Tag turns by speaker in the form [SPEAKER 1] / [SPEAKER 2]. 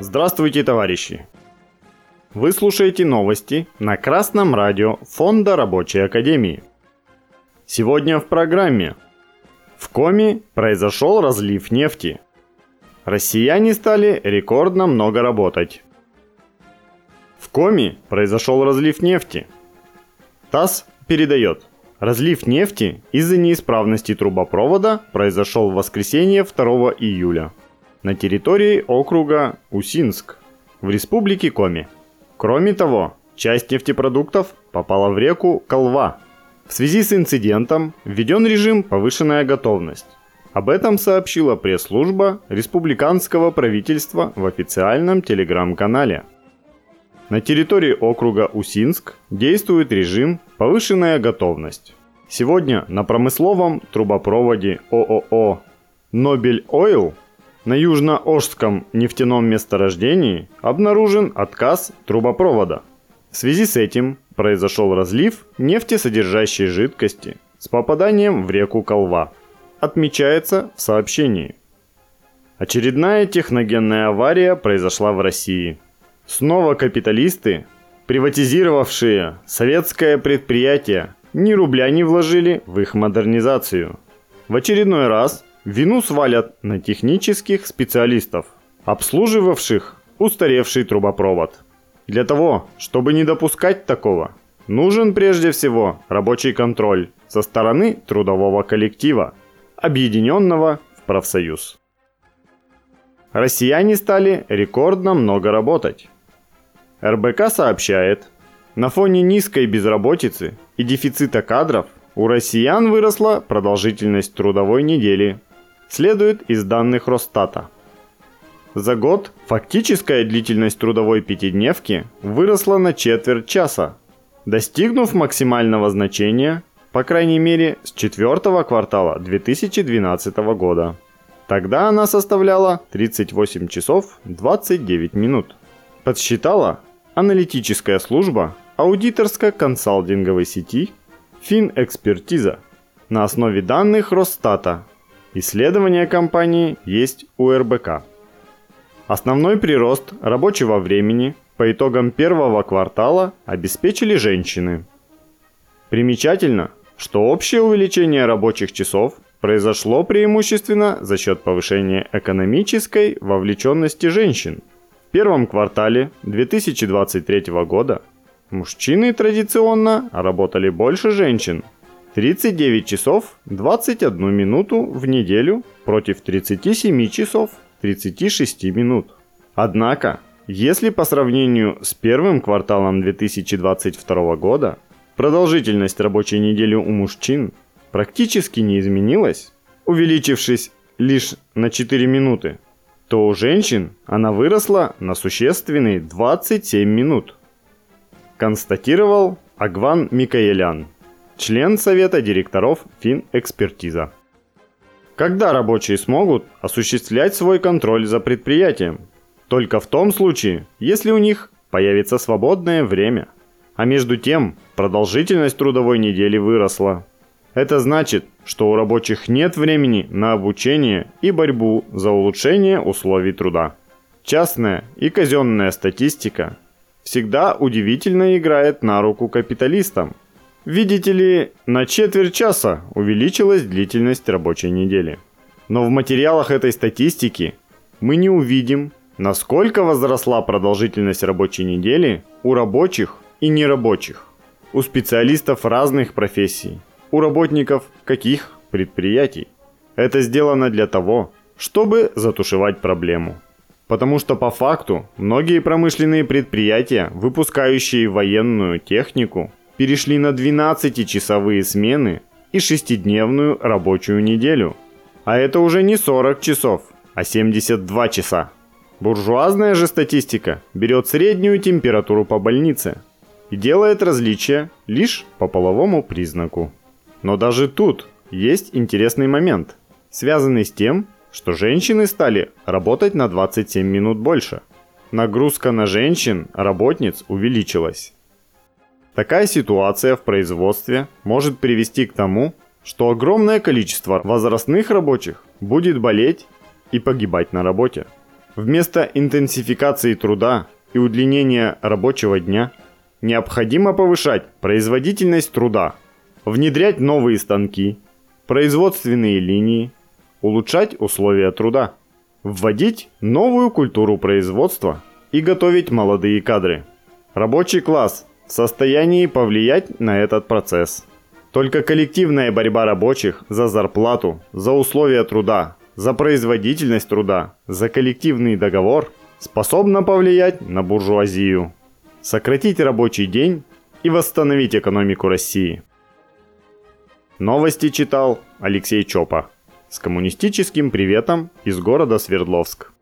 [SPEAKER 1] Здравствуйте, товарищи! Вы слушаете новости на Красном радио Фонда Рабочей Академии. Сегодня в программе. В Коми произошел разлив нефти. Россияне стали рекордно много работать. В Коми произошел разлив нефти. ТАСС передает. Разлив нефти из-за неисправности трубопровода произошел в воскресенье 2 июля на территории округа Усинск в республике Коми. Кроме того, часть нефтепродуктов попала в реку Колва. В связи с инцидентом введен режим «Повышенная готовность». Об этом сообщила пресс-служба республиканского правительства в официальном телеграм-канале. На территории округа Усинск действует режим «Повышенная готовность». Сегодня на промысловом трубопроводе ООО «Нобель Ойл» на южно-ожском нефтяном месторождении обнаружен отказ трубопровода. В связи с этим произошел разлив нефтесодержащей жидкости с попаданием в реку Колва. Отмечается в сообщении. Очередная техногенная авария произошла в России. Снова капиталисты, приватизировавшие советское предприятие, ни рубля не вложили в их модернизацию. В очередной раз Вину свалят на технических специалистов, обслуживавших устаревший трубопровод. Для того, чтобы не допускать такого, нужен прежде всего рабочий контроль со стороны трудового коллектива, объединенного в профсоюз. Россияне стали рекордно много работать. РБК сообщает, на фоне низкой безработицы и дефицита кадров у россиян выросла продолжительность трудовой недели следует из данных Росстата. За год фактическая длительность трудовой пятидневки выросла на четверть часа, достигнув максимального значения, по крайней мере, с четвертого квартала 2012 года. Тогда она составляла 38 часов 29 минут. Подсчитала аналитическая служба аудиторско-консалтинговой сети Финэкспертиза на основе данных Росстата Исследования компании есть у РБК. Основной прирост рабочего времени по итогам первого квартала обеспечили женщины. Примечательно, что общее увеличение рабочих часов произошло преимущественно за счет повышения экономической вовлеченности женщин. Первом квартале 2023 года мужчины традиционно работали больше женщин – 39 часов 21 минуту в неделю против 37 часов 36 минут. Однако, если по сравнению с первым кварталом 2022 года продолжительность рабочей недели у мужчин практически не изменилась, увеличившись лишь на 4 минуты, то у женщин она выросла на существенные 27 минут. Констатировал Агван Микаэлян член совета директоров Финэкспертиза. Когда рабочие смогут осуществлять свой контроль за предприятием? Только в том случае, если у них появится свободное время. А между тем, продолжительность трудовой недели выросла. Это значит, что у рабочих нет времени на обучение и борьбу за улучшение условий труда. Частная и казенная статистика всегда удивительно играет на руку капиталистам – Видите ли, на четверть часа увеличилась длительность рабочей недели. Но в материалах этой статистики мы не увидим, насколько возросла продолжительность рабочей недели у рабочих и нерабочих, у специалистов разных профессий, у работников каких предприятий. Это сделано для того, чтобы затушевать проблему. Потому что по факту многие промышленные предприятия, выпускающие военную технику, перешли на 12-часовые смены и шестидневную рабочую неделю. А это уже не 40 часов, а 72 часа. Буржуазная же статистика берет среднюю температуру по больнице и делает различия лишь по половому признаку. Но даже тут есть интересный момент, связанный с тем, что женщины стали работать на 27 минут больше. Нагрузка на женщин, работниц увеличилась. Такая ситуация в производстве может привести к тому, что огромное количество возрастных рабочих будет болеть и погибать на работе. Вместо интенсификации труда и удлинения рабочего дня необходимо повышать производительность труда, внедрять новые станки, производственные линии, улучшать условия труда, вводить новую культуру производства и готовить молодые кадры. Рабочий класс в состоянии повлиять на этот процесс. Только коллективная борьба рабочих за зарплату, за условия труда, за производительность труда, за коллективный договор способна повлиять на буржуазию, сократить рабочий день и восстановить экономику России. Новости читал Алексей Чопа. С коммунистическим приветом из города Свердловск.